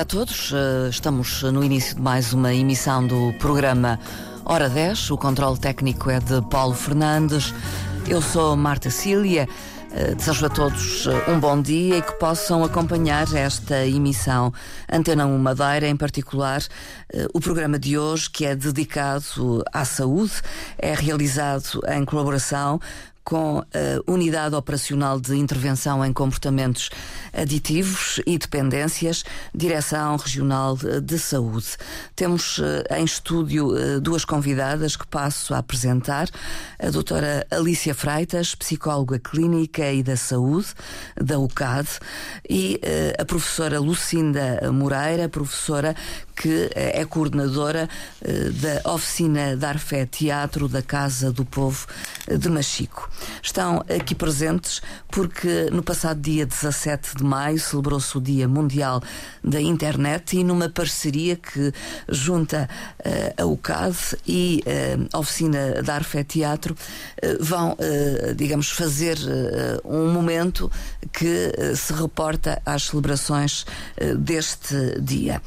a todos. Eh, estamos no início de mais uma emissão do programa Hora 10. O controle técnico é de Paulo Fernandes. Eu sou Marta Cília. Eh, desejo a todos eh, um bom dia e que possam acompanhar esta emissão Antena 1 Madeira, em particular o programa de hoje, que é dedicado à saúde, é realizado em colaboração com a Unidade Operacional de Intervenção em Comportamentos Aditivos e Dependências, Direção Regional de Saúde. Temos eh, em estúdio eh, duas convidadas que passo a apresentar: a doutora Alicia Freitas, psicóloga clínica e da saúde da UCAD, e eh, a professora Lucinda Moreira, professora que é coordenadora da oficina Darfé Teatro da Casa do Povo de Machico. Estão aqui presentes porque no passado dia 17 de maio celebrou-se o Dia Mundial da Internet e numa parceria que junta a UCAD e a oficina da Arfé Teatro vão, digamos, fazer um momento que se reporta às celebrações deste dia.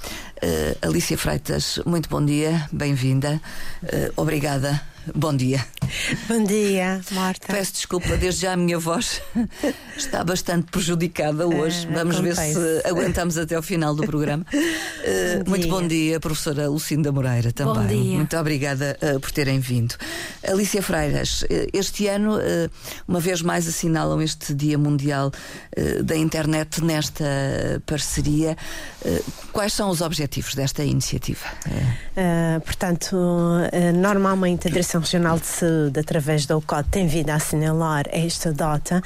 Alicia Freitas, muito bom dia, bem-vinda, obrigada Bom dia. Bom dia, Marta. Peço desculpa, desde já a minha voz está bastante prejudicada hoje. Uh, Vamos acontece. ver se aguentamos até ao final do programa. Uh, bom muito bom dia, professora Lucinda Moreira também. Bom dia. Muito obrigada uh, por terem vindo. Alicia Freiras, este ano, uma vez mais, assinalam este Dia Mundial da Internet nesta parceria. Quais são os objetivos desta iniciativa? portanto, normalmente a Direção Regional de Saúde, através da UCOD, tem vindo a assinalar esta data,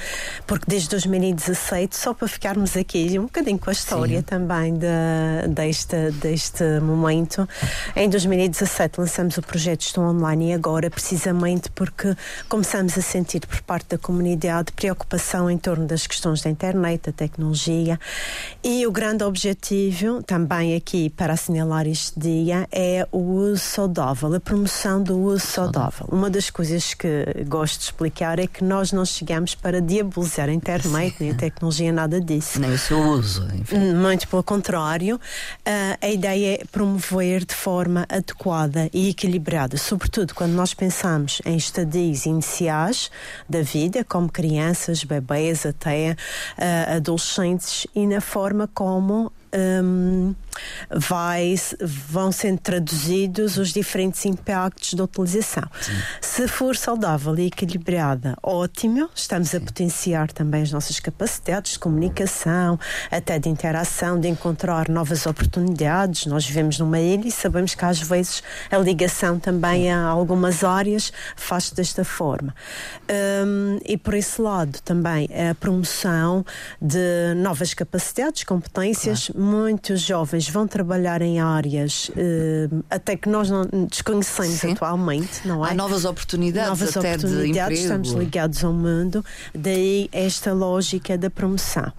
porque desde 2017, só para ficarmos aqui um bocadinho com a história Sim. também de, deste, deste momento, em 2017 lançamos o projeto Estou Online e agora, precisamente porque começamos a sentir por parte da comunidade preocupação em torno das questões da internet, da tecnologia. E o grande objetivo, também aqui para assinalar este dia, é o uso saudável, a promoção do uso saudável saudável. Uma das coisas que gosto de explicar é que nós não chegamos para diabolizar a internet, nem a tecnologia, nada disso. Nem o seu uso, enfim. Hum, muito pelo contrário, uh, a ideia é promover de forma adequada e equilibrada, sobretudo quando nós pensamos em estadios iniciais da vida, como crianças, bebês, até uh, adolescentes, e na forma como um, vai, vão sendo traduzidos os diferentes impactos da utilização. Sim. Se for saudável e equilibrada, ótimo, estamos a potenciar também as nossas capacidades de comunicação, até de interação, de encontrar novas oportunidades. Nós vivemos numa ilha e sabemos que às vezes a ligação também a algumas áreas faz-se desta forma. Um, e por esse lado também a promoção de novas capacidades, competências, claro. muitos jovens vão trabalhar em áreas uh, até que nós não desconhecemos Sim. atualmente, não é? Há novas oportunidades, novas até oportunidades, estamos ligados ao mundo, daí esta lógica da promoção.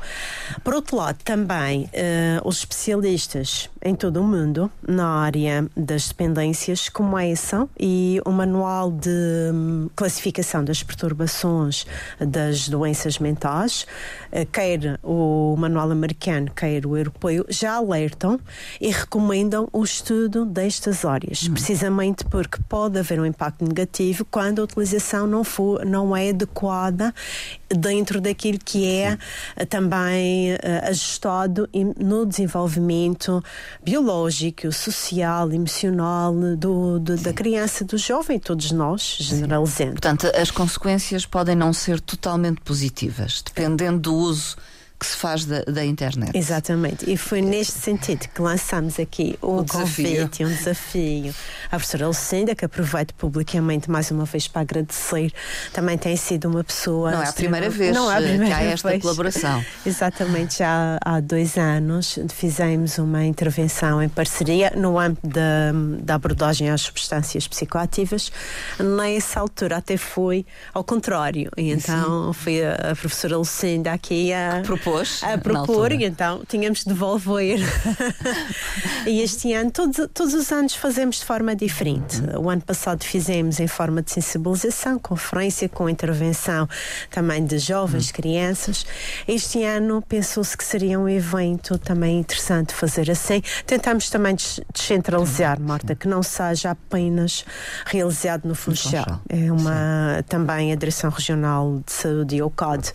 Por outro lado, também uh, os especialistas em todo o mundo na área das dependências começam e o manual de um, classificação das perturbações das doenças mentais, uh, quer o manual americano, quer o europeu, já alertam e recomendam o estudo destas áreas, hum. precisamente porque pode haver um impacto negativo quando a utilização não, for, não é adequada dentro daquilo que é Sim. Eh, também uh, ajustado no desenvolvimento biológico, social, emocional do, do da criança, do jovem, todos nós, generalizando. Portanto, as consequências podem não ser totalmente positivas, dependendo do uso que se faz da, da, internet. Exatamente. E foi neste sentido que lançamos aqui um, um convite, um desafio à professora Lucinda, que aproveito publicamente mais uma vez para agradecer. Também tem sido uma pessoa. Não é a primeira vez não é a primeira que há esta vez. colaboração. Exatamente. Já há dois anos fizemos uma intervenção em parceria no âmbito da, da abordagem às substâncias psicoativas. Nessa altura até foi ao contrário. E então Sim. foi a, a professora Lucinda aqui a. Propor propôs. A propor, e então tínhamos de devolver. e este ano, todos, todos os anos fazemos de forma diferente. O ano passado fizemos em forma de sensibilização, conferência com intervenção também de jovens, crianças. Este ano pensou-se que seria um evento também interessante fazer assim. Tentamos também descentralizar, Marta, que não seja apenas realizado no Funchal. É uma também a Direção Regional de Saúde e o COD uh,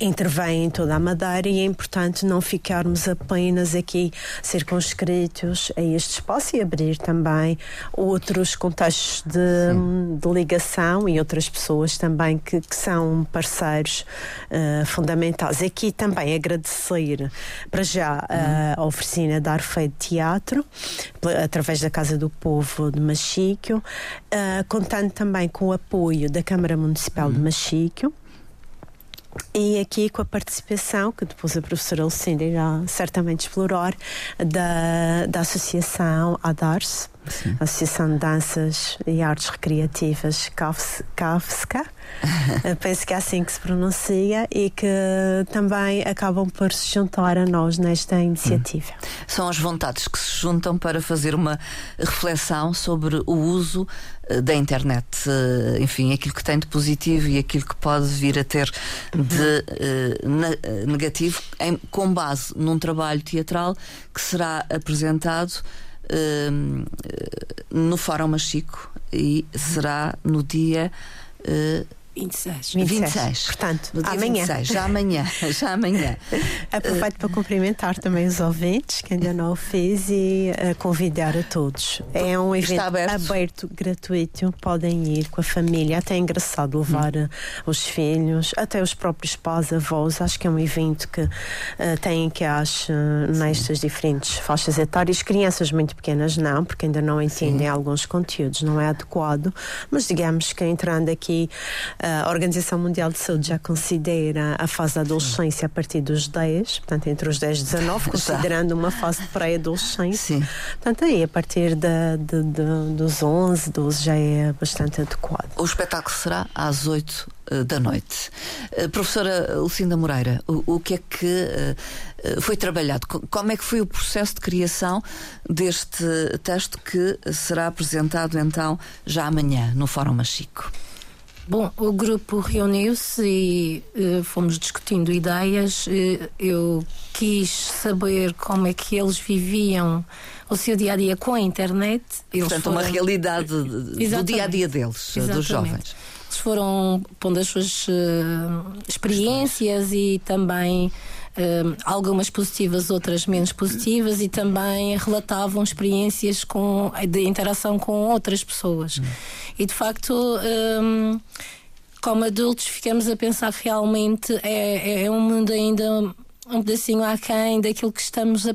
intervém em toda a Madeira e é importante não ficarmos apenas aqui circunscritos a este espaço e abrir também outros contextos de, de ligação e outras pessoas também que, que são parceiros uh, fundamentais. Aqui também agradecer para já uh, a oficina da Arfei de Teatro, através da Casa do Povo de Machique, uh, contando também com o apoio da Câmara Municipal uhum. de Machique. E aqui com a participação, que depois a professora Lucinda irá certamente explorar, da, da Associação ADARS, Sim. Associação de Danças e Artes Recreativas Kafska, penso que é assim que se pronuncia, e que também acabam por se juntar a nós nesta iniciativa. Hum. São as vontades que se juntam para fazer uma reflexão sobre o uso eh, da internet, eh, enfim, aquilo que tem de positivo e aquilo que pode vir a ter de uh, negativo, em, com base num trabalho teatral que será apresentado uh, no Fórum Machico e será no dia. Uh, 26. 26. 26. Portanto, amanhã. 26, já amanhã. Já amanhã. Aproveito para cumprimentar também os ouvintes que ainda não o fez e uh, convidar a todos. É um evento aberto. aberto. gratuito. Podem ir com a família. Até é engraçado levar hum. os filhos, até os próprios pais, avós. Acho que é um evento que uh, tem que acho nestas diferentes faixas etárias. Crianças muito pequenas não, porque ainda não entendem Sim. alguns conteúdos, não é adequado. Mas digamos que entrando aqui a Organização Mundial de Saúde já considera a fase da adolescência a partir dos 10, portanto, entre os 10 e 19, considerando uma fase de pré-adolescência. Portanto, aí a partir de, de, de, dos 11, 12 já é bastante adequado. O espetáculo será às 8 eh, da noite. Uh, professora Lucinda Moreira, o, o que é que uh, foi trabalhado? Como é que foi o processo de criação deste texto que será apresentado então já amanhã no Fórum Machico? Bom, o grupo reuniu-se e uh, fomos discutindo ideias. Uh, eu quis saber como é que eles viviam o seu dia a dia com a internet. Eles Portanto, foram... uma realidade do dia a dia deles, Exatamente. dos jovens. Eles foram pondo as suas uh, experiências e também uh, algumas positivas, outras menos positivas, e também relatavam experiências com, de interação com outras pessoas. Hum. E de facto. Um, como adultos ficamos a pensar realmente é, é um mundo ainda um pedacinho aquém daquilo que estamos a.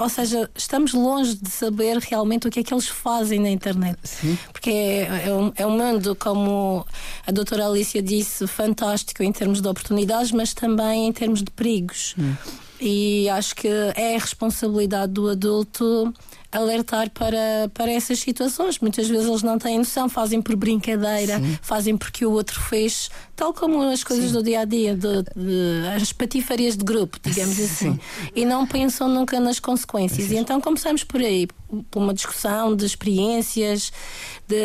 Ou seja, estamos longe de saber realmente o que é que eles fazem na internet. Sim. Porque é, é, um, é um mundo, como a doutora Alicia disse, fantástico em termos de oportunidades, mas também em termos de perigos. Hum. E acho que é a responsabilidade do adulto alertar para, para essas situações. Muitas vezes eles não têm noção, fazem por brincadeira, Sim. fazem porque o outro fez, tal como as coisas Sim. do dia a dia, de, de, as patifarias de grupo, digamos assim. E não pensam nunca nas consequências. E então começamos por aí, por uma discussão de experiências, de,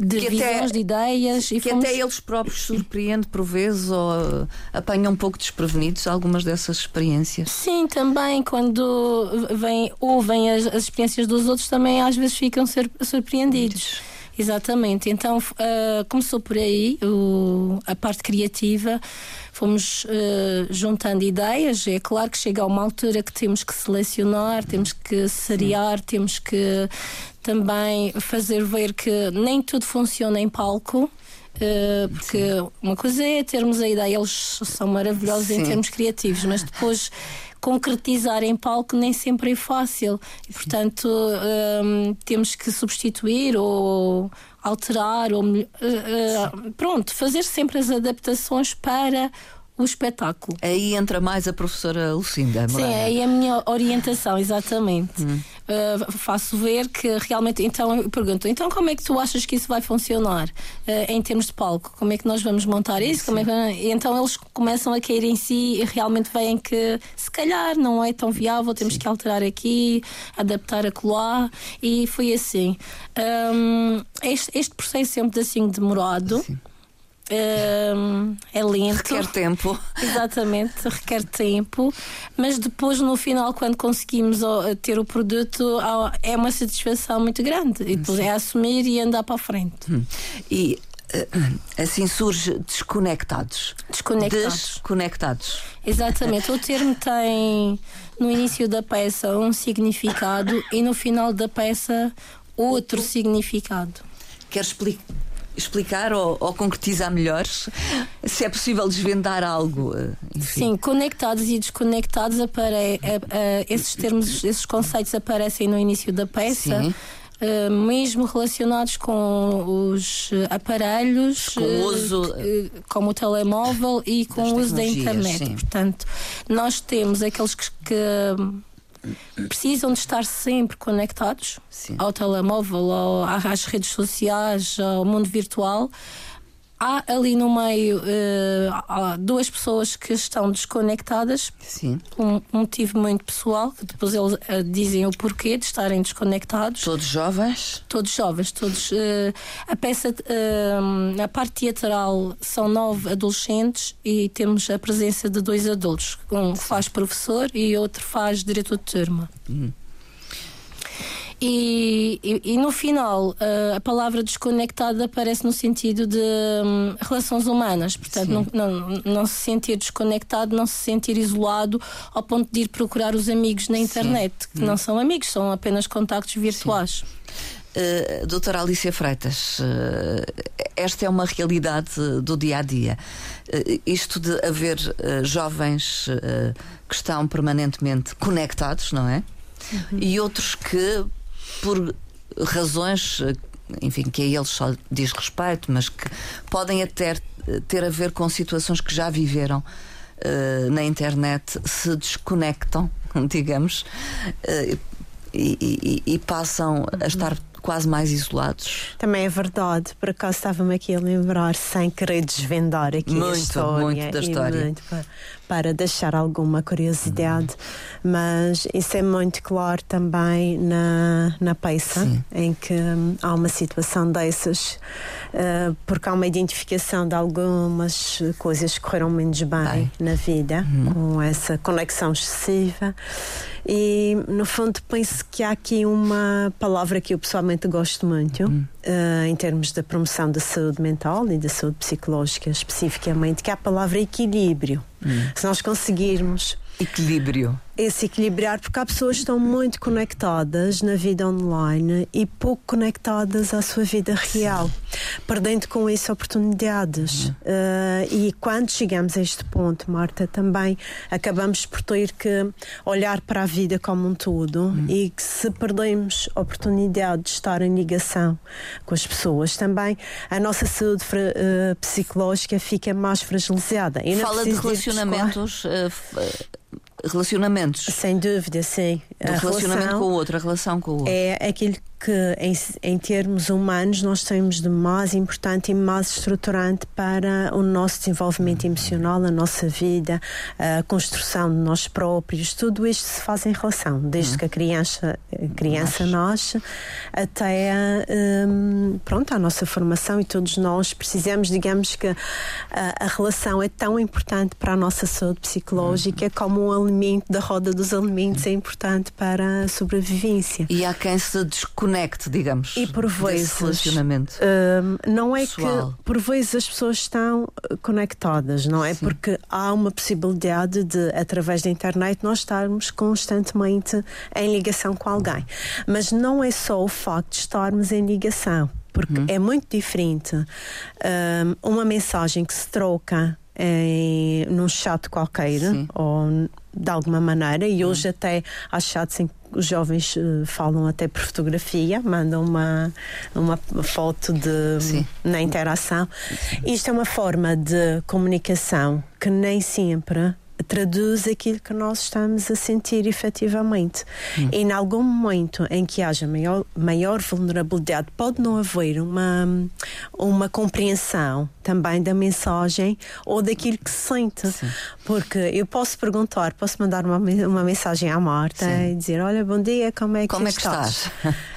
de visões, até, de ideias. E que fomos... até eles próprios surpreendem por vezes ou apanham um pouco desprevenidos algumas dessas experiências. Sim, também quando vem, ouvem as, as experiências dos outros, também às vezes ficam surpreendidos. Exatamente, então uh, começou por aí o, a parte criativa, fomos uh, juntando ideias. É claro que chega a uma altura que temos que selecionar, temos que seriar, temos que também fazer ver que nem tudo funciona em palco. Uh, porque Sim. uma coisa é termos a ideia, eles são maravilhosos Sim. em termos criativos, mas depois concretizar em palco nem sempre é fácil. E, portanto, um, temos que substituir ou alterar, ou uh, uh, pronto, fazer sempre as adaptações para o espetáculo. Aí entra mais a professora Lucinda. Sim, aí é a minha orientação, exatamente. Hum. Uh, faço ver que realmente. Então, eu pergunto: então, como é que tu achas que isso vai funcionar uh, em termos de palco? Como é que nós vamos montar isso? Como é que... Então, eles começam a cair em si e realmente veem que se calhar não é tão viável, temos Sim. que alterar aqui, adaptar a colar. E foi assim. Um, este, este processo é um pedacinho demorado. Sim é lento. Requer tempo. Exatamente, requer tempo, mas depois no final, quando conseguimos ter o produto, é uma satisfação muito grande. E depois é assumir e andar para a frente. Hum. E eh, assim surge desconectados. Desconectados. Desconectados. Exatamente. O termo tem no início da peça um significado e no final da peça outro significado. Quer explicar? Explicar ou, ou, concretizar melhor? Se é possível desvendar algo? Eh, enfim. Sim, conectados e desconectados, apare, esses termos, esses conceitos aparecem no início da peça. Sim. Uh, mesmo relacionados com os aparelhos, com o uso, uh, como o telemóvel e com o uso da internet. Sim. Portanto, nós temos aqueles que, que precisam de estar sempre conectados Sim. ao telemóvel, ao, às redes sociais, ao mundo virtual há ali no meio uh, duas pessoas que estão desconectadas. Sim. Um, um motivo muito pessoal, que depois eles uh, dizem o porquê de estarem desconectados. Todos jovens? Todos jovens, todos. Uh, a peça, a parte teatral são nove adolescentes e temos a presença de dois adultos. Um faz professor e outro faz diretor de turma. Hum. E, e, e, no final, uh, a palavra desconectada aparece no sentido de um, relações humanas. Portanto, não, não, não, se sentir desconectado, não se sentir isolado ao ponto de ir procurar os amigos na internet, Sim. que não são amigos, são apenas contactos virtuais. Uh, doutora Alicia Freitas, uh, esta é uma realidade do dia a dia. Uh, isto de haver jovens que estão permanentemente conectados, não é? Uhum. E outros que por razões, enfim, que a eles só diz respeito, mas que podem até ter a ver com situações que já viveram uh, na internet, se desconectam, digamos, uh, e, e, e, passam a estar quase mais isolados. Também é verdade, por acaso estava-me aqui a lembrar, sem querer desvendar aqui muito, a história. Muito da história. Muito para, deixar alguma curiosidade, uhum. mas isso é muito claro também na, na peça, Sim. em que hum, há uma situação dessas, uh, porque há uma identificação de algumas coisas que correram menos bem, bem. na vida, uhum. com essa conexão excessiva. E, no fundo, penso que há aqui uma palavra que eu pessoalmente gosto muito, uhum. Uh, em termos da promoção da saúde mental e da saúde psicológica especificamente, que é a palavra equilíbrio. Uhum. Se nós conseguirmos Equilíbrio. Esse equilibrar, porque há pessoas que estão muito conectadas na vida online e pouco conectadas à sua vida real, Sim. perdendo com isso oportunidades. Uhum. Uh, e quando chegamos a este ponto, Marta, também acabamos por ter que olhar para a vida como um todo uhum. e que se perdemos a oportunidade de estar em ligação com as pessoas, também a nossa saúde uh, psicológica fica mais fragilizada. Fala de relacionamentos. Uh, relacionamentos. Sem dúvida, sim. Do a relacionamento com o outro, a relação com o outro. É aquilo que, em, em, termos humanos, nós temos de mais importante e mais estruturante para o nosso desenvolvimento emocional, a nossa vida, a construção de nós próprios. Tudo isto se faz em relação, desde que a criança, a criança nasce até um, pronto, a nossa formação e todos nós precisamos, digamos que a, a relação é tão importante para a nossa saúde psicológica uhum. como o alimento da roda dos alimentos é importante para a sobrevivência. E há quem se desconecte desconecte, digamos. E por vezes. relacionamento. Um, não é pessoal. que por vezes as pessoas estão uh, conectadas, não é? Sim. Porque há uma possibilidade de, através da internet, nós estarmos constantemente em ligação com alguém. Mas não é só o facto de estarmos em ligação porque uhum. é muito diferente um, uma mensagem que se troca em, num chat qualquer Sim. ou de alguma maneira, e hoje até chats em que os jovens uh, falam até por fotografia, mandam uma, uma foto de, Sim. na interação. Isto é uma forma de comunicação que nem sempre traduz aquilo que nós estamos a sentir efetivamente. Hum. E em algum momento em que haja maior, maior vulnerabilidade, pode não haver uma, uma compreensão também da mensagem ou daquilo que se sente. Sim. Porque eu posso perguntar, posso mandar uma, uma mensagem à Marta Sim. e dizer: Olha, bom dia, como é que Como é que estás?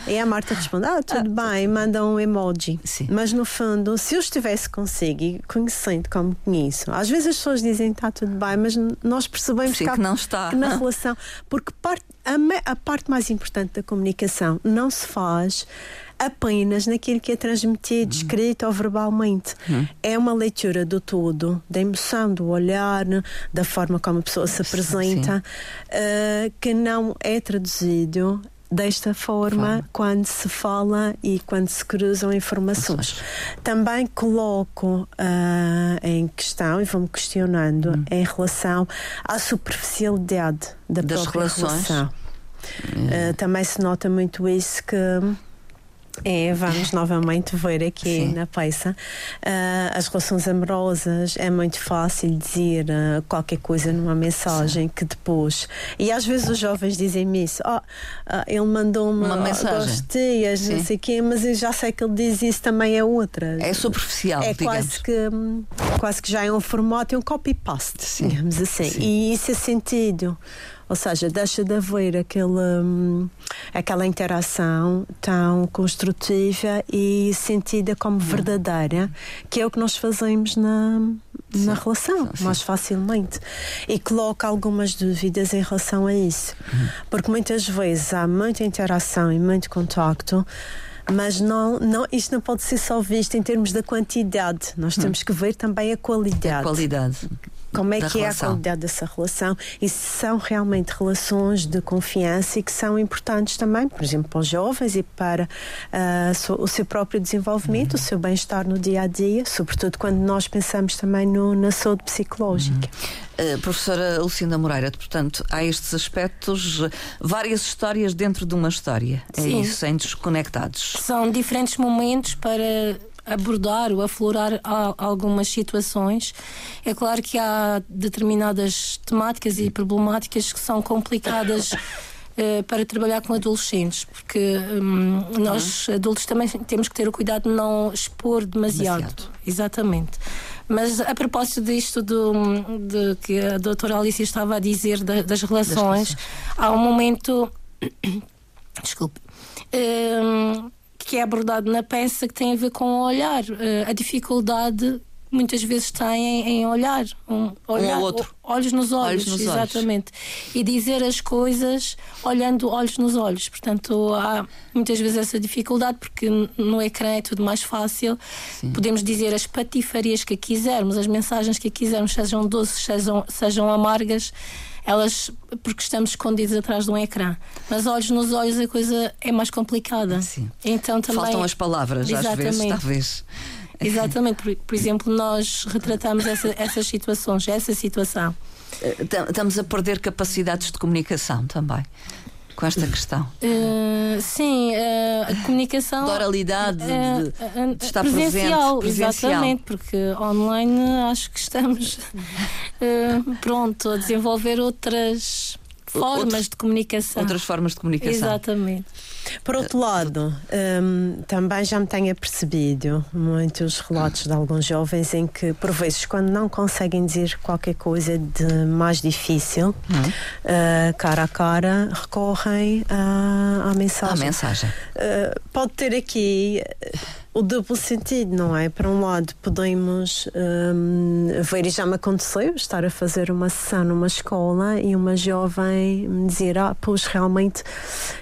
E a Marta responde: Ah, tudo bem, manda um emoji. Sim. Mas no fundo, se eu estivesse consigo conhecendo como conheço, às vezes as pessoas dizem que está tudo bem, mas nós percebemos Sim, há- que não está. que na relação, porque parte, a, a parte mais importante da comunicação não se faz apenas naquilo que é transmitido, Uhum. escrito ou verbalmente. É uma leitura do todo, da emoção, do olhar, da forma como a pessoa se apresenta, eh, que não é traduzido desta forma Forma. quando se fala e quando se cruzam informações. Também coloco ah, em questão e vou-me questionando Hum. em relação à superficialidade da Das própria relações. relação. Ah, também se nota muito isso que é, vamos novamente ver aqui Sim. na peça. Ah, as relações amorosas é muito fácil dizer ah, qualquer coisa numa mensagem que depois. E às vezes os jovens dizem-me isso: "Ah, ah, ele mandou-me Uma ah, mensagem. gosteias, não Sim. sei quê, mas eu já sei que ele diz isso também é outra. É superficial, É digamos. quase que, quase que já é um formato, é um copy-paste, Sim. digamos assim. Sim. E isso é sentido. Ou seja, deixa de haver aquele, hum, aquela interação tão construtiva e sentida como verdadeira, que é o que nós fazemos na, na relação, sim. mais facilmente. E coloca algumas dúvidas em relação a isso. Porque muitas vezes há muita interação e muito contacto. Mas não, não, isto não pode ser só visto em termos da quantidade. Nós temos que ver também a qualidade. Qualidade. Como é que é a relação. qualidade dessa relação e se são realmente relações de confiança e que são importantes também, por exemplo, para os jovens e para so- o seu próprio desenvolvimento, o seu bem-estar no dia a dia, sobretudo quando nós pensamos também no- na saúde psicológica. Uh, professora Lucinda Moreira, portanto, há estes aspectos, uh, várias histórias dentro de uma história. É Sim. isso, sem desconectados. São diferentes momentos para abordar ou aflorar algumas situações. É claro que há determinadas temáticas e problemáticas que são complicadas. eh, para trabalhar com adolescentes, porque hum, nós adultos também temos que ter o cuidado de não expor demasiado. Demasiado. Exatamente. Mas a propósito disto do, de que a doutora Alicia estava a dizer da- das relações, há um momento desculpe, hum, que é abordado na peça que tem a ver com o olhar, eh, a dificuldade muitas vezes têm em olhar, um, olhar ao outro. olhos nos olhos, Olhos nos olhos. exatamente, e dizer as coisas olhando olhos nos olhos. Portanto, há muitas vezes essa dificuldade porque no ecrã é tudo mais fácil. Podemos dizer as patifarias que quisermos, as mensagens que quisermos, sejam doces, sejam, sejam amargas elas porque estamos escondidos atrás de um ecrã. Mas olhos nos olhos a coisa é mais complicada. Sim. Então também Faltam as palavras, às vezes, Exatamente. talvez. Exatamente, por, por exemplo, nós retratamos essa- essas situações, essa situação. Tam- Estamos a perder capacidades de comunicação também, com esta questão. Uh, sim, uh, a comunicação. De oralidade, de- uh, uh, de estar presencial, presente, presencial. exatamente, porque online acho que estamos pronto a desenvolver outras formas Outros- de comunicação. Outras formas de comunicação. Exatamente. Por outro lado, hum, também já me tenho apercebido muitos relatos de alguns jovens em que, por vezes, quando não conseguem dizer qualquer coisa de mais difícil, uh, cara a cara, recorrem à, à A mensagem. mensagem. Uh, pode ter aqui uh, o duplo sentido, não é? Por um lado, podemos hum, ver, e já me aconteceu, estar a fazer uma sessão numa escola e uma jovem me dizer: Ah, pois realmente.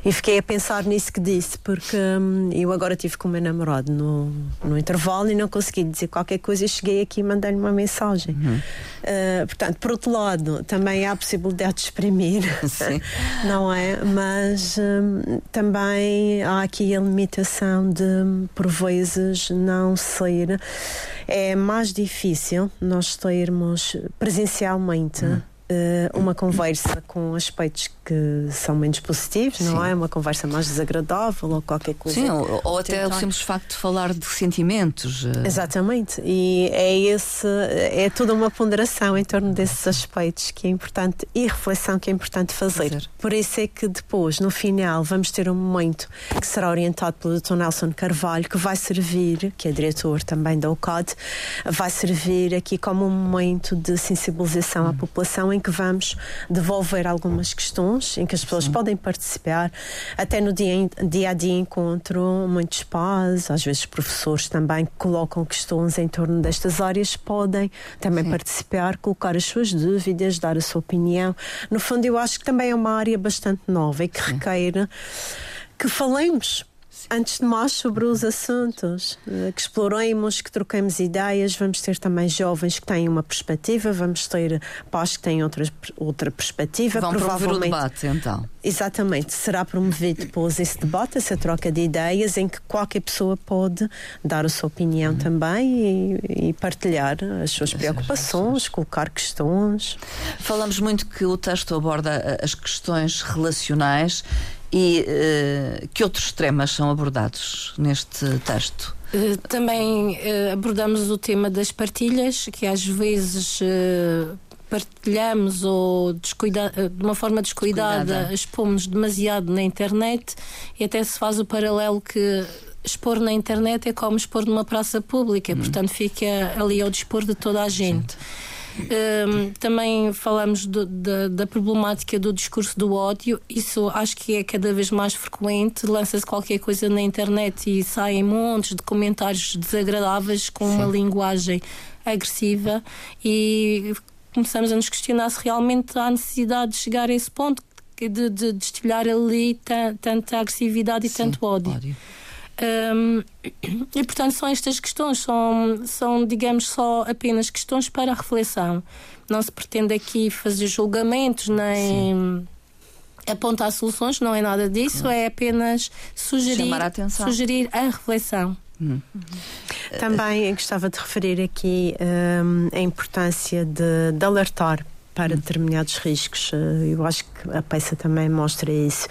E fiquei a pensar nisso que disse, porque hum, eu agora tive com o meu namorado no, no intervalo e não consegui dizer qualquer coisa e cheguei aqui e mandei-lhe uma mensagem. Uh, portanto, por outro lado, também há a possibilidade de exprimir, não é? Mas hum, também há aqui a limitação de, por vezes, não ser. É mais difícil nós termos presencialmente uh, uma conversa com aspectos que são menos positivos, Sim. não é? Uma conversa mais desagradável ou qualquer coisa. Sim, ou, ou até o simples facto de falar de sentimentos. Uh... Exatamente. E é esse, é toda uma ponderação em torno desses aspectos que é importante e reflexão que é importante fazer. fazer. Por isso é que depois, no final, vamos ter um momento que será orientado pelo Dr. Nelson Carvalho, que vai servir, que é diretor também da UCAD, vai servir aqui como um momento de sensibilização hum. à população em que vamos devolver algumas questões, em que as pessoas Sim. podem participar, até no dia, dia a dia encontro muitos pais, às vezes professores também que colocam questões em torno destas áreas, podem também Sim. participar, colocar as suas dúvidas, dar a sua opinião. No fundo, eu acho que também é uma área bastante nova e que Sim. requer que falemos antes de mais sobre os assuntos, eh, que exploremos, que troquemos ideias. Vamos ter também jovens que têm uma perspectiva, vamos ter pais que têm outra, outra perspectiva. Vão promover o debate, então. Exatamente. Será promovido depois esse debate, essa troca de ideias, em que qualquer pessoa pode dar a sua opinião uhum. também e, e, partilhar as suas preocupações, colocar questões. Falamos muito que o texto aborda eh, as questões relacionais e uh, que outros temas são abordados neste texto? Uh, também uh, abordamos o tema das partilhas, que às vezes partilhamos ou descuida, de uma forma descuidada, descuidada. expomos demasiado na internet e até se faz o paralelo que expor na internet é como expor numa praça pública, hum. portanto fica ali ao dispor de toda a gente. Sim. Um, também falamos do, da, da, problemática do discurso do ódio. Isso acho que é cada vez mais frequente. Lança-se qualquer coisa na internet e saem montes de comentários desagradáveis com Sim. uma linguagem agressiva e começamos a nos questionar se realmente há necessidade de chegar a esse ponto de, de destilhar ali tanta agressividade e Sim, tanto ódio. ódio. Um, e portanto são estas questões, são, são, digamos, só apenas questões para reflexão. Não se pretende aqui fazer julgamentos nem Sim. apontar soluções, não é nada disso, é apenas sugerir, a sugerir a reflexão. Hum. Também gostava de referir aqui um, a importância de, de alertar para determinados riscos. Eh, eu acho que a peça também mostra isso.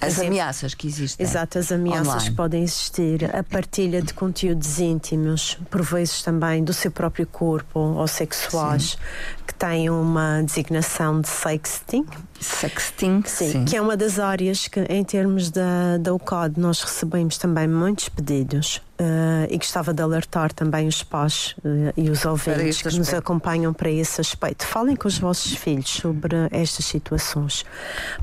As exemplo, ameaças que existem. Exato, as ameaças online. que podem existir, a partilha de conteúdos íntimos, por vezes também do seu próprio corpo ou sexuais, Sim. que têm uma designação de sexting. Sexting, sim, sim, Que é uma das áreas que, em termos da, da UCOD, nós recebemos também muitos pedidos Uh, e gostava de alertar também os pais uh, e os ouvintes que nos acompanham para esse aspecto. Falem com os vossos filhos sobre estas situações,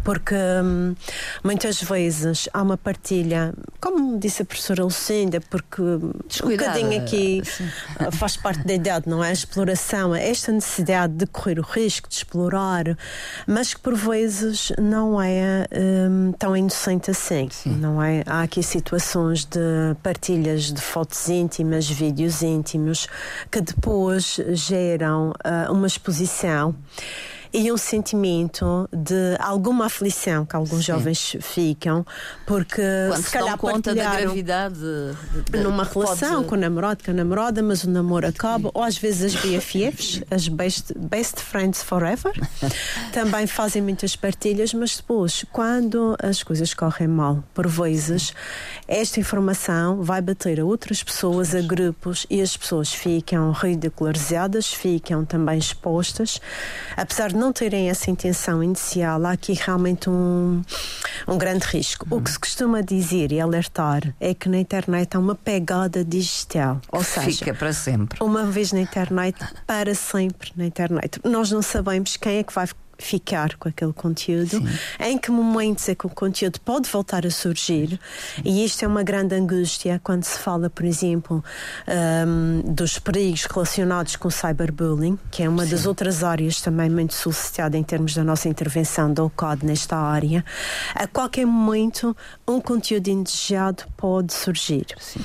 porque um, muitas vezes há uma partilha, como disse a professora Lucinda, porque Descuidada, um bocadinho aqui sim. faz parte da idade, não é? A exploração, esta necessidade de correr o risco de explorar, mas que por vezes não é um, tão inocente assim, sim. não é? Há aqui situações de partilhas de fotos íntimas, vídeos íntimos, que depois geram uh, uma exposição e um sentimento de alguma aflição que alguns Sim. jovens ficam, porque Quando se, calhar conta da gravidade de, de, numa relação pode... com o namorado, com a namorada, mas o namoro acaba, ou às vezes as BFFs, as best, best Friends Forever, também fazem muitas partilhas, mas depois, quando as coisas correm mal, por vezes, esta informação vai bater a outras pessoas, a grupos, e as pessoas ficam ridicularizadas, ficam também expostas, apesar de não terem essa intenção inicial, há aqui realmente um, um grande risco. Uhum. O que se costuma dizer e alertar é que na internet há uma pegada digital. Ou seja, fica para sempre. Uma vez na internet, para sempre na internet. Nós não sabemos quem é que vai ficar com aquele conteúdo, Sim. em que momentos é que o conteúdo pode voltar a surgir. E isto é uma grande angústia quando se fala, por exemplo, um, dos perigos relacionados com o cyberbullying, que é uma Sim. das outras áreas também muito solicitada em termos da nossa intervenção do COD nesta área. A qualquer momento, um conteúdo indesejado pode surgir. Sim.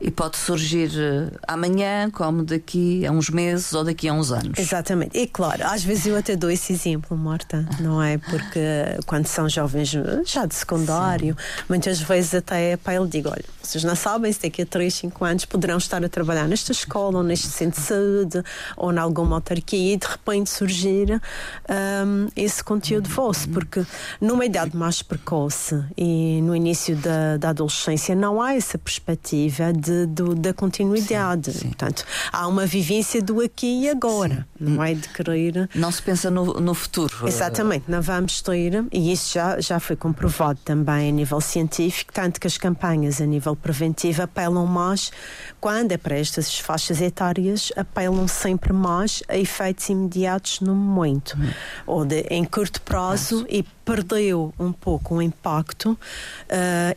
E pode surgir uh, amanhã, como daqui a uns meses ou daqui a uns anos. Exatamente. E claro, às vezes eu até dou esse exemplo Marta, não é? Porque quando são jovens já de secundário, Sim. muitas vezes até para ele digo: olha, vocês não sabem se daqui a 3, 5 anos poderão estar a trabalhar nesta escola ou neste centro de saúde ou em alguma autarquia e de repente surgir um, esse conteúdo vosso, porque numa idade mais precoce e no início da, da adolescência não há essa perspectiva de, de da continuidade. Sim, sim. Portanto, há uma vivência do aqui e agora, sim. não é de querer. Não se pensa no, no futuro. Exatamente, não vamos ter, e isso já, já foi comprovado também a nível científico, tanto que as campanhas a nível preventivo apelam mais, quando é para estas faixas etárias, apelam sempre mais a efeitos imediatos no momento, hum. ou de, em curto prazo e perdeu um pouco o impacto uh,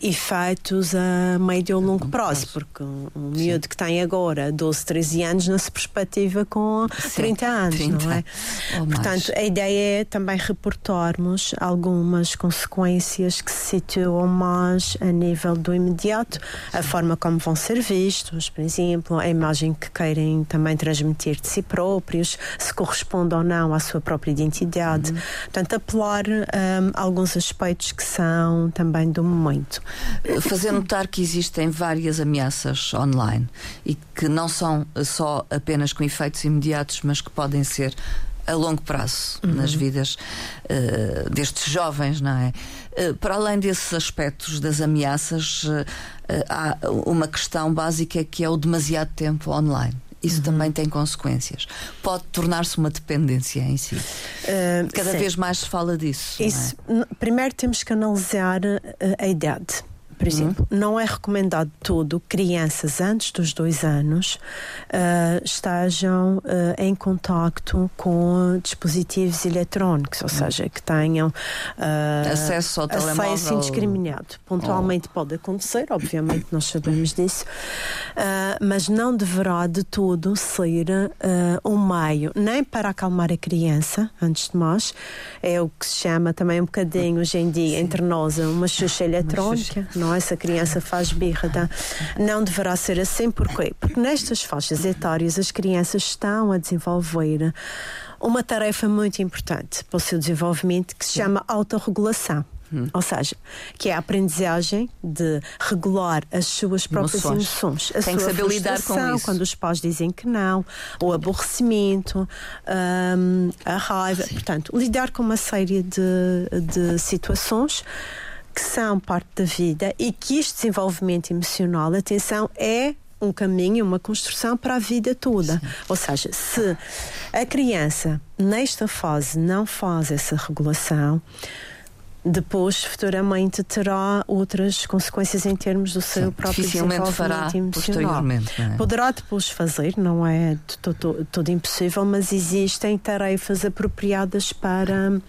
efeitos a médio ou longo prazo, porque um, miúdo que tem agora 12, 13 anos não se perspectiva com Sim, 30 anos, 30. não é? Portanto, a ideia é também reportarmos algumas consequências que se situam mais a nível do imediato, a forma como vão ser vistos, por exemplo, a imagem que querem também transmitir de si próprios, se corresponde ou não à sua própria identidade. Uhum. Portanto, apelar uh, um, alguns aspectos que são também do momento. Fazer notar que existem várias ameaças online e que não são só apenas com efeitos imediatos, mas que podem ser a longo prazo uhum. nas vidas uh, destes jovens, não é? Uh, para além desses aspectos das ameaças, uh, há uma questão básica que é o demasiado tempo online isso uhum. também tem consequências. Pode tornar-se uma dependência em si. Uh, Cada sim. vez mais se fala disso. Isso, é? Primeiro temos que analisar a idade por exemplo, uhum. não é recomendado todo crianças antes dos dois anos uh, estejam uh, em contacto com dispositivos eletrónicos, ou uhum. seja, que tenham uh, acesso ao telemóvel. Acesso indiscriminado. Pontualmente oh. pode acontecer, obviamente nós sabemos disso, mas não deverá de todo ser um meio nem para acalmar a criança, antes de mais, é o que se chama também um bocadinho hoje em dia Sim. entre nós uma xuxa eletrónica, não não, essa criança faz birra. Tá? Não deverá ser assim, porquê? Porque nestas faixas etárias as crianças estão a desenvolver uma tarefa muito importante para o seu desenvolvimento que se chama autorregulação. Hum. Ou seja, que é a aprendizagem de regular as suas próprias emoções. emoções a Tem que saber lidar com isso. Quando os pais dizem que não, o aborrecimento, um, a raiva. Sim. Portanto, lidar com uma série de, de situações que são parte da vida e que este desenvolvimento emocional, atenção, é um caminho, uma construção para a vida toda. Sim. Ou seja, se a criança nesta fase não faz essa regulação, depois futuramente terá outras consequências em termos do seu Sim, próprio desenvolvimento fará emocional. É? Poderá depois fazer, não é todo, impossível, mas existem tarefas apropriadas para,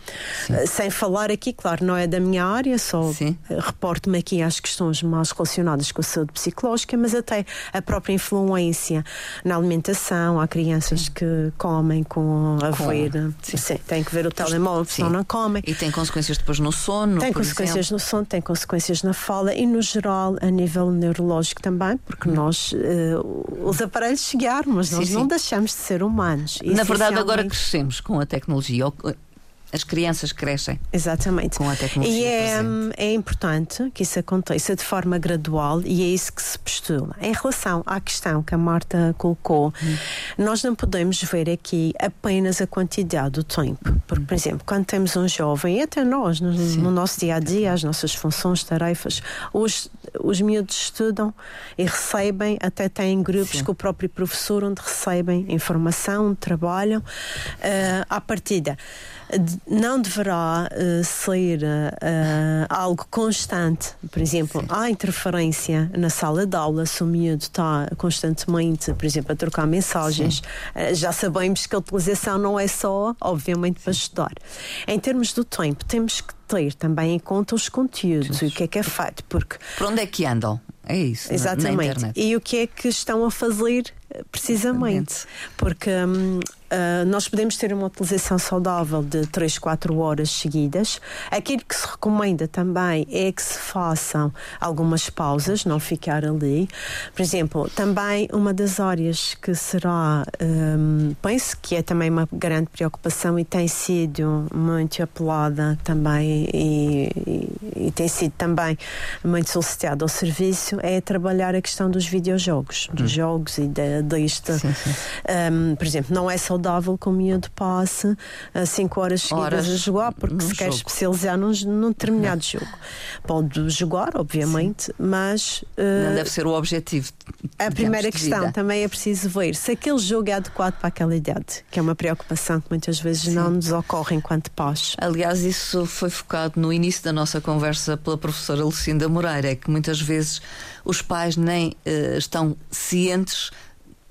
Sim. Eh, sem falar aqui, claro, não é da minha área, só eh, reporto-me aqui às questões mais relacionadas com a saúde psicológica, mas até a própria influência na alimentação, há crianças Sim. que comem com a ver, Sim. tem que ver o telemóvel, senão não comem. E tem consequências depois no sono. Tem consequências exemplo. no sono, tem consequências na fala e no geral a nível neurológico também, porque hum. nós, uh, os aparelhos chegaram, mas nós sim, não deixamos de ser humanos. Na verdade, agora crescemos com a tecnologia as crianças crescem. Exatamente. Com a tecnologia. E é, é, importante que isso aconteça de forma gradual e é isso que se postula. Em relação à questão que a Marta colocou, hum. nós não podemos ver aqui apenas a quantidade do tempo. Porque, por exemplo, quando temos um jovem, e até nós, no, no nosso dia a dia, as nossas funções, tarefas, os, os miúdos estudam e recebem, até têm grupos Sim. com o próprio professor onde recebem informação, onde trabalham. Uh, à partida não deverá uh, ser uh, algo constante. Por exemplo, Sim. há interferência na sala de aula, se o miúdo está constantemente, por exemplo, a trocar mensagens. Uh, já sabemos que a utilização não é só, obviamente, para estudar. Em termos do tempo, temos que ter também em conta os conteúdos Sim. e o que é que é feito. Porque... Por onde é que andam? É isso. Exatamente. E o que é que estão a fazer Precisamente, porque hum, Uh, nós podemos ter uma utilização saudável de 3, 4 horas seguidas. Aquilo que se recomenda também é que se façam algumas pausas, não ficar ali. Por exemplo, também uma das áreas que será, um, penso que é também uma grande preocupação e tem sido muito apelada também e, e, e tem sido também muito solicitada ao serviço, é trabalhar a questão dos videojogos, dos hum. jogos e da, deste. Sim, sim. Um, por exemplo, não é saudável que o miúdo passe 5 horas seguidas horas a jogar, porque se quer especializar num, num determinado jogo. Pode jogar, obviamente, Sim. mas. Uh, Não deve ser o objetivo. A primeira questão também é preciso ver se aquele jogo é adequado para aquela idade, que é uma preocupação que muitas vezes não nos ocorre enquanto pais. Aliás, isso foi focado no início da nossa conversa pela professora Lucinda Moreira, é que muitas vezes os pais nem uh, estão cientes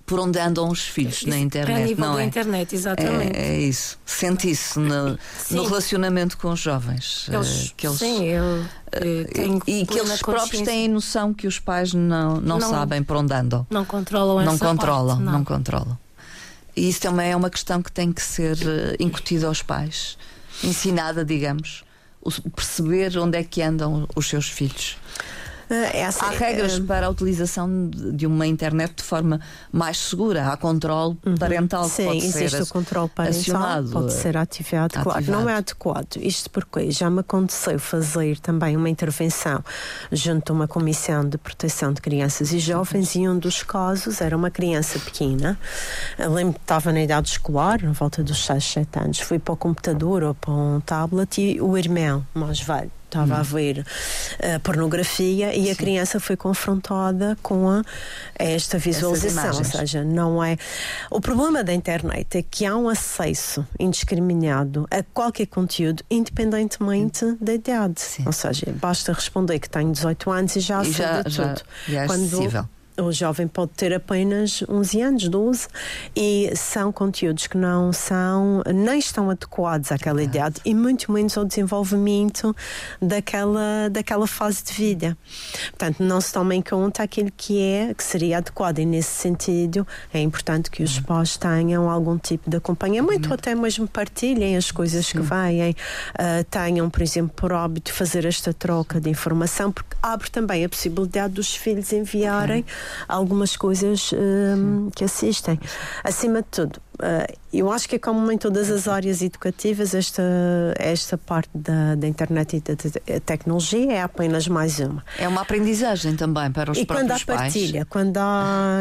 por onde andam os filhos na internet. A nível não da é? internet, exatamente. É, é isso. Sente isso no, no, relacionamento com os jovens. Eh, eles, que eles, sim, eu, eu e que eles próprios têm noção que os pais não, não, não sabem por onde andam. Não controlam não essa controlam, parte, não. não controlam. E isso também é uma questão que tem que ser eh, incutida aos pais, ensinada, digamos, perceber onde é que andam os seus filhos. Eh, essa, Há regras uh, para a utilização de uma internet de forma mais segura. Há controle uhum. parental Sim, pode existe ser o controle parental, acionado, pode ser ativado, ativado. Claro, não é adequado. Isto porque já me aconteceu fazer também uma intervenção junto a uma comissão de proteção de crianças e jovens e um dos casos era uma criança pequena. Eu lembro que estava na idade escolar, na volta dos 6, 7 anos. Fui para o computador ou para um tablet e o irmão mais velho estava hum. a ver uh, pornografia e Sim. a criança foi confrontada com a, esta visualização. Ou seja, não é. O problema da internet é que há um acesso indiscriminado a qualquer conteúdo, independentemente Sim. da idade. Sim. Ou seja, basta responder que tenho 18 anos e já aceita tudo. Já, já é Quando acessível o jovem pode ter apenas 11 anos, 12, e são conteúdos que não são, nem estão adequados àquela idade e muito menos ao desenvolvimento daquela, daquela fase de vida. Portanto, não se toma em conta aquilo que é, que seria adequado e nesse sentido é importante que os uhum. pais tenham algum tipo de acompanhamento ou até mesmo partilhem as coisas Sim. que vêm, uh, tenham, por exemplo, por hábito fazer esta troca de informação, porque abre também a possibilidade dos filhos enviarem algumas coisas um, que assistem. Acima de tudo, eu acho que é como em todas as áreas educativas, esta, esta parte da, da internet e da, da tecnologia é apenas mais uma. É uma aprendizagem também para os e próprios pais. E quando há partilha, quando há,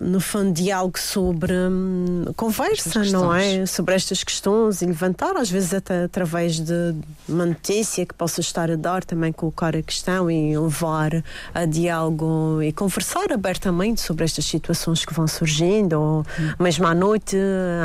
no fundo, diálogo sobre hum, conversa, não é? Sobre estas questões e levantar, às vezes até através de uma notícia que possa estar a dar, também colocar a questão e levar a diálogo e conversar abertamente sobre estas situações que vão surgindo, ou hum. mesmo à noite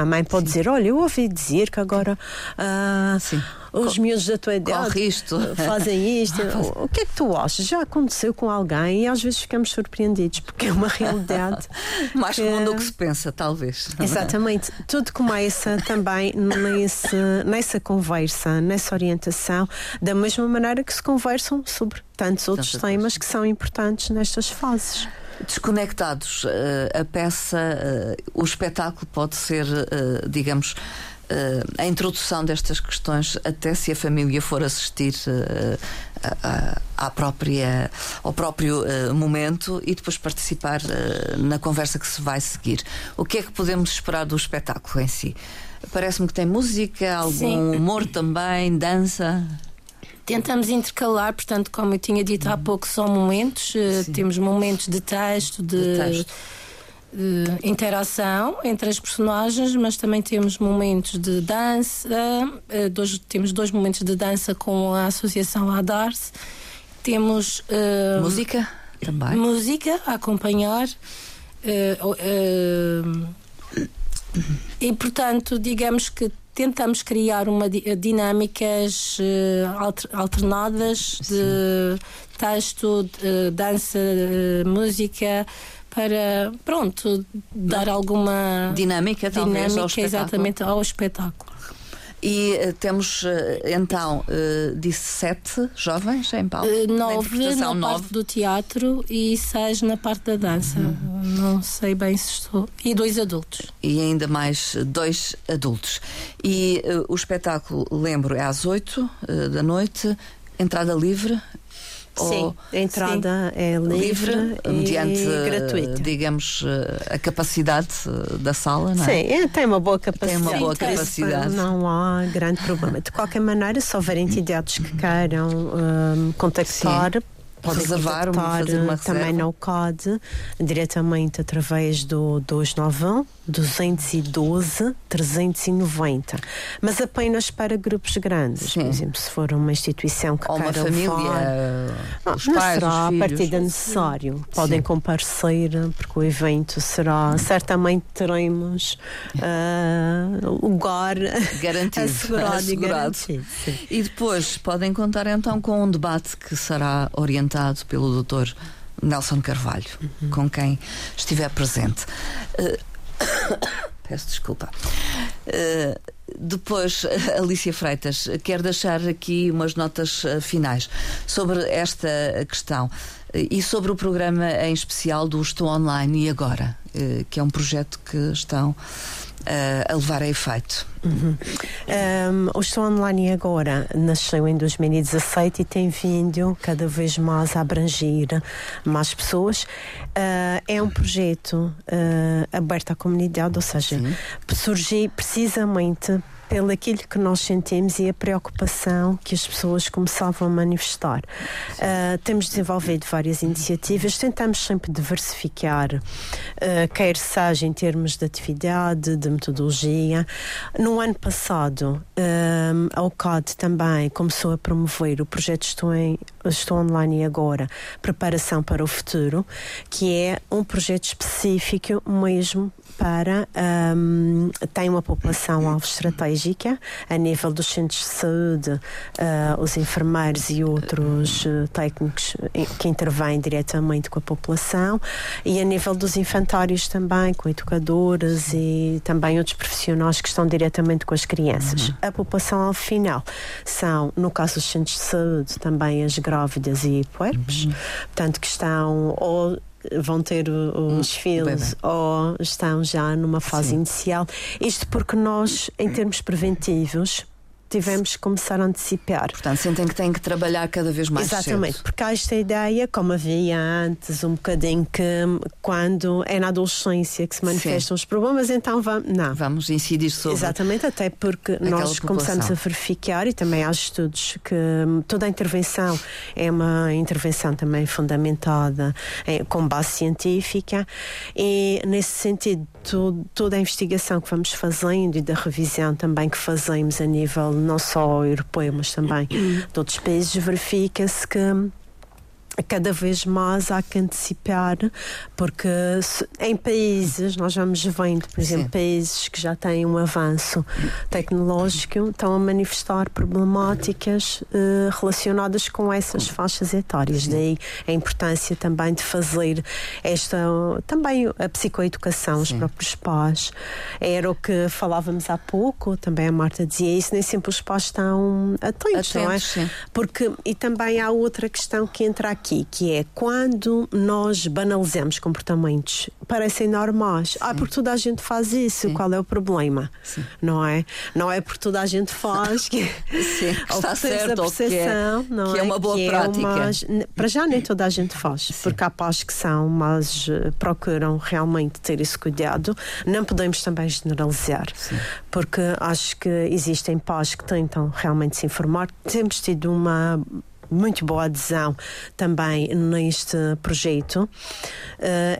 a mãe pode Sim. dizer: Olha, eu ouvi dizer que agora. Uh, os Co miúdos da tua idade isto. fazem isto. o que é que tu achas? Já aconteceu com alguém e às vezes ficamos surpreendidos porque é uma realidade mais que... comum do que se pensa, talvez. Exatamente. Tudo começa também nesse, nessa conversa, nessa orientação, da mesma maneira que se conversam sobre tantos outros temas que são importantes nestas fases. Desconectados, eh, a peça, eh, o espetáculo pode ser, eh, digamos, a introdução destas questões, até se a família for assistir à própria, ao próprio momento e depois participar na conversa que se vai seguir. O que é que podemos esperar do espetáculo em si? Parece-me que tem música, algum Sim. humor também, dança. Tentamos intercalar, portanto, como eu tinha dito há pouco, são momentos. Eh, Sim. Temos momentos de texto, de, de texto. De interação entre as personagens, mas também temos momentos de dança. Eh, dois, temos dois momentos de dança com a Associação Adarse. Temos. Uh, música também. Música a acompanhar. Uh, uh, e portanto, digamos que tentamos criar uma dinâmicas uh, alternadas Sim. de texto, de dança, de música para pronto dar alguma dinâmica, dinâmica ao exatamente ao espetáculo. E uh, temos uh, então, disse sete jovens em palco? nove na, na parte do teatro e seis na parte da dança. Uhum. Não sei bem se estou. E dois adultos. E ainda mais dois adultos. E o espetáculo, lembro, é às oito da noite, entrada livre. Sim, a entrada Sim. é livre, livre mediante, gratuita. digamos, a capacidade da sala, não é? Sim, é, tem uma boa capacidade. Tem uma boa Sim, capacidade. Não há grande problema. De qualquer maneira, se houver entidades que queiram um, contactar, Sim pode reservar fazer uma também no COD diretamente através do 291 212 390 mas apenas para grupos grandes Sim. por exemplo se for uma instituição que ou uma família não, os pais, será a partir necessário Sim. podem comparecer porque o evento será certamente teremos uh, lugar garantido, assegurado, assegurado. E, garantido, e depois podem contar então com um debate que será orientado pelo Dr. Nelson Carvalho, uhum. com quem estiver presente. Uh, peço desculpa. Uh, depois, Alicia Freitas, quer deixar aqui umas notas uh, finais sobre esta questão e sobre o programa em especial do Estou Online e Agora, que é um projeto que estão a levar a efeito. Uhum. Um, o Estou Online agora nasceu em 2017 e tem vindo cada vez mais a abranger mais pessoas. Uh, é um projeto uh, aberto à comunidade, ou seja, surgiu precisamente pelo aquilo que nós sentimos e a preocupação que as pessoas começavam a manifestar. Uh, temos desenvolvido várias iniciativas, tentamos sempre diversificar, uh, quer seja em termos de atividade, de metodologia. No ano passado, uh, a OCAD também começou a promover o projeto Estou, em, Estou Online e Agora, Preparação para o Futuro, que é um projeto específico mesmo para um, tem uma população alvo estratégica a nível dos centros de saúde, uh, os enfermeiros e outros uh, técnicos que intervêm diretamente com a população e a nível dos infantários também, com educadoras e também outros profissionais que estão diretamente com as crianças. Uhum. A população alvo final são, no caso dos centros de saúde, também as grávidas e puerpes, uhum. portanto, que estão ou vão ter os hum, filhos ou estão já numa fase Sim. inicial. Isto porque nós, em termos preventivos, tivemos que começar a antecipar. Portanto, sentem que têm que trabalhar cada vez mais Exatamente, cedo. porque há esta ideia, como havia antes, um bocadinho que quando é na adolescência que se manifestam Sim. os problemas, então vamos. Não. Vamos incidir sobre. Exatamente, até porque nós população. começamos a verificar e também há estudos que toda a intervenção é uma intervenção também fundamentada em, com base científica e nesse sentido toda a investigação que vamos fazendo e da revisão também que fazemos a nível não só europeu, mas também de outros países, verifica-se que cada vez mais há que antecipar, porque em países, nós vamos vendo, por exemplo, Sim. países que já têm um avanço tecnológico, estão a manifestar problemáticas uh, relacionadas com essas faixas etárias. Sim. Daí a importância também de fazer esta, também a psicoeducação, Sim. os próprios pais. Era o que falávamos há pouco, também a Marta dizia isso, nem sempre os pais estão atentos, atentos não é? Porque, e também há outra questão que entra aqui aqui, que é quando nós banalizamos comportamentos, parecem normais. Ah, Sim. Ah, porque toda a gente faz isso, Sim. qual é o problema? Sim. Não é? Não é porque toda a gente faz que, Sim, que está certo, a percepção, que, é, não que é, é uma boa que é prática. É umas, para já nem toda a gente faz, porque há pais que são, mas uh, procuram realmente ter esse cuidado. Não podemos também generalizar, porque acho que existem pais que tentam realmente se informar. Temos tido uma muito boa adesão também neste projeto, uh,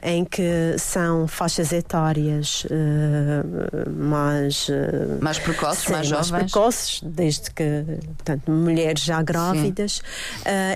em que são faixas etárias uh, mais, uh, mais precoces, sim, mais jovens. Mais precoces, desde que, portanto, mulheres já grávidas,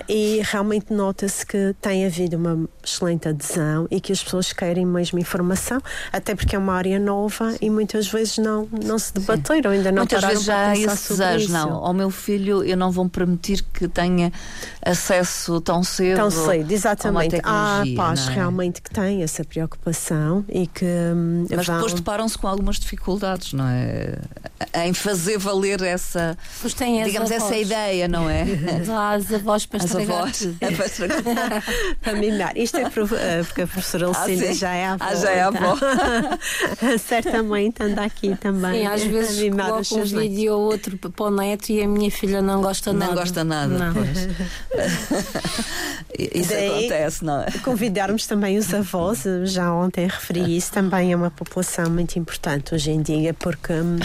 e realmente nota-se que tem havido uma excelente adesão e que as pessoas querem mesmo informação, até porque é uma área nova e muitas vezes não, não se debateram, ainda não Muitas vezes já há esse desejo, não. Ao meu filho eu não vou permitir que tenha acesso tão cedo. Tão cedo, exatamente. Há pais é? realmente que têm essa preocupação e que. Hum, Mas vão... depois deparam-se com algumas dificuldades, não é? em fazer valer essa, Pois as digamos, essa ideia, não é? As avós para As avós. para mimar. Isto é eh, porque a professora Ah, Lucinda sim. já é avó. Ah, já é avó. então. Certamente anda aqui também. Sim, às vezes coloco um vídeo ou outro para o neto e a minha filha não gosta Não nada. gosta nada. Não. pois. Isso Daí- acontece, não é? Convidarmos também os avós, já ontem referi isso, também é uma população muito importante hoje em dia, porque hum,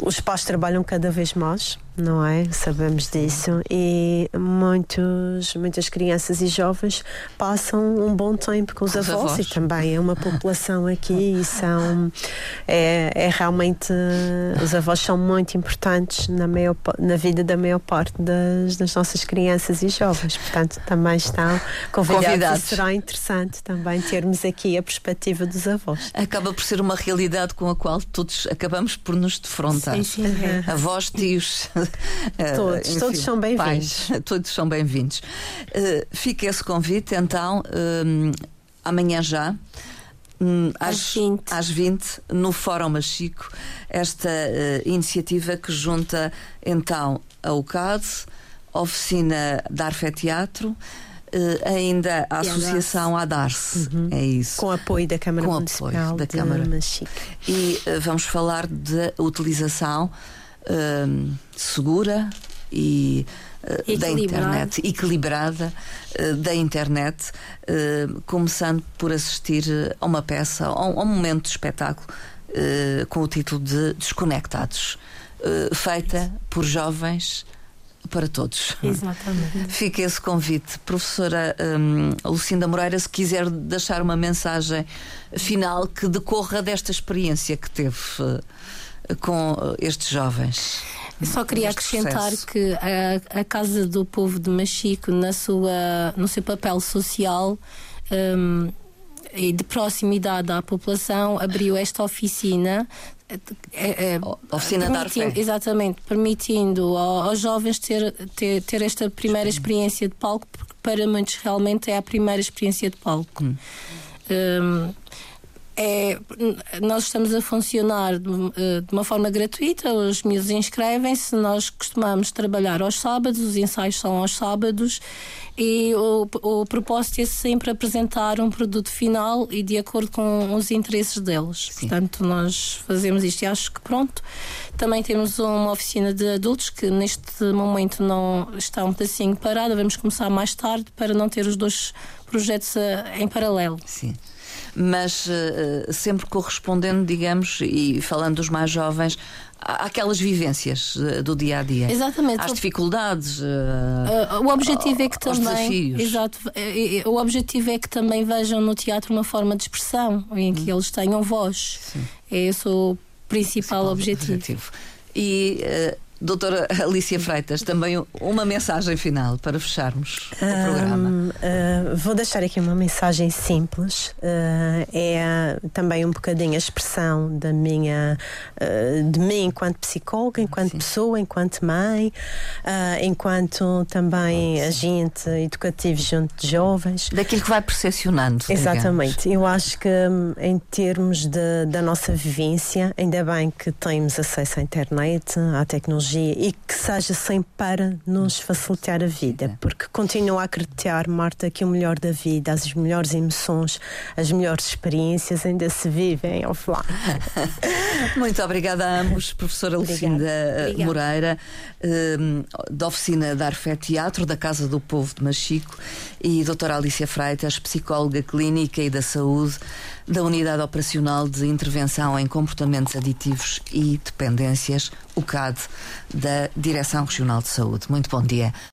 os pais trabalham cada vez mais, não é? Sabemos disso, e muitos, muitas crianças e jovens passam um bom tempo com os, Com avós, avós. e também é uma população aqui e são é, é realmente os avós são muito importantes na, maior, na vida da maior parte das, das nossas crianças e jovens, portanto também estão convidados, Convidados. será interessante também termos aqui a perspectiva dos avós. Acaba por ser uma realidade com a qual todos acabamos por nos defrontar. Sim, sim, é. Avós, tios, eh, Todos, todos são bem-vindos. todos são bem-vindos. Eh, fica esse convite, então, hum, amanhã já. hum, Às 20. às 20, no Fórum Machico, esta eh, iniciativa que junta então a UCAD, a oficina da Arfé Teatro, eh, ainda a E a Associação Adarce. É isso. Com apoio da Câmara Com Municipal apoio da Câmara. Machique. E eh, vamos falar da utilização hum, segura e eh, da internet, equilibrada da internet, começando por assistir a uma peça, a um, a um momento de espetáculo com o título de Desconectados, feita por jovens para todos. Exatamente. Fica esse convite. Professora hum, Lucinda Moreira, se quiser deixar uma mensagem final que decorra desta experiência que teve eh, com eh, estes jovens. Eu só queria acrescentar processo. que a, a Casa do Povo de Machico, na sua, no seu papel social hum, e de proximidade à população, abriu esta oficina. Eh, O- Oficina da Arfé. Exatamente, permitindo ao- aos jovens ter, ter, ter esta primeira experiência de palco, porque para muitos realmente é a primeira experiência de palco. Hum, é, nós estamos a funcionar de, eh, de uma forma gratuita, os miúdos inscrevem-se, nós costumamos trabalhar aos sábados, os ensaios são aos sábados e o, o propósito é sempre apresentar um produto final e de acordo com os interesses deles. Sim. Portanto, nós fazemos isto e acho que pronto. Também temos uma oficina de adultos que neste momento não está um pedacinho parada, vamos começar mais tarde para não ter os dois projetos eh, em paralelo. Sim. Mas eh, sempre correspondendo, digamos, e falando dos mais jovens, àquelas vivências eh, do dia a dia. Exatamente. Às dificuldades. Uh, o objetivo é que também desafios. exato o objetivo é que também vejam no teatro uma forma de expressão em Hum. que eles tenham voz é esse o principal, objetivo. E, eh, doutora Alicia Freitas, também uma mensagem final para fecharmos o programa. Uh, vou deixar aqui uma mensagem simples. Uh, é também um bocadinho a expressão da minha, uh, de mim enquanto psicóloga, enquanto pessoa, enquanto mãe, uh, enquanto também agente educativo junto de jovens. Daquilo que vai percepcionando. digamos. Exatamente. Eu acho que em termos de- da nossa vivência, ainda bem que temos acesso à internet, à tecnologia e que seja sempre para nos facilitar a vida, porque continuo a acreditar, Marta, que o melhor da vida, as melhores emoções, as melhores experiências ainda se vivem offline. Muito obrigada a ambos, professora. Lucinda eh, Obrigada. Moreira, eh, da oficina da Arfé Teatro, da Casa do Povo de Machico, e doutora Alicia Freitas, psicóloga clínica e da saúde, da Unidade Operacional de Intervenção em Comportamentos Aditivos e Dependências, o CAD, da Direção Regional de Saúde. Muito bom dia.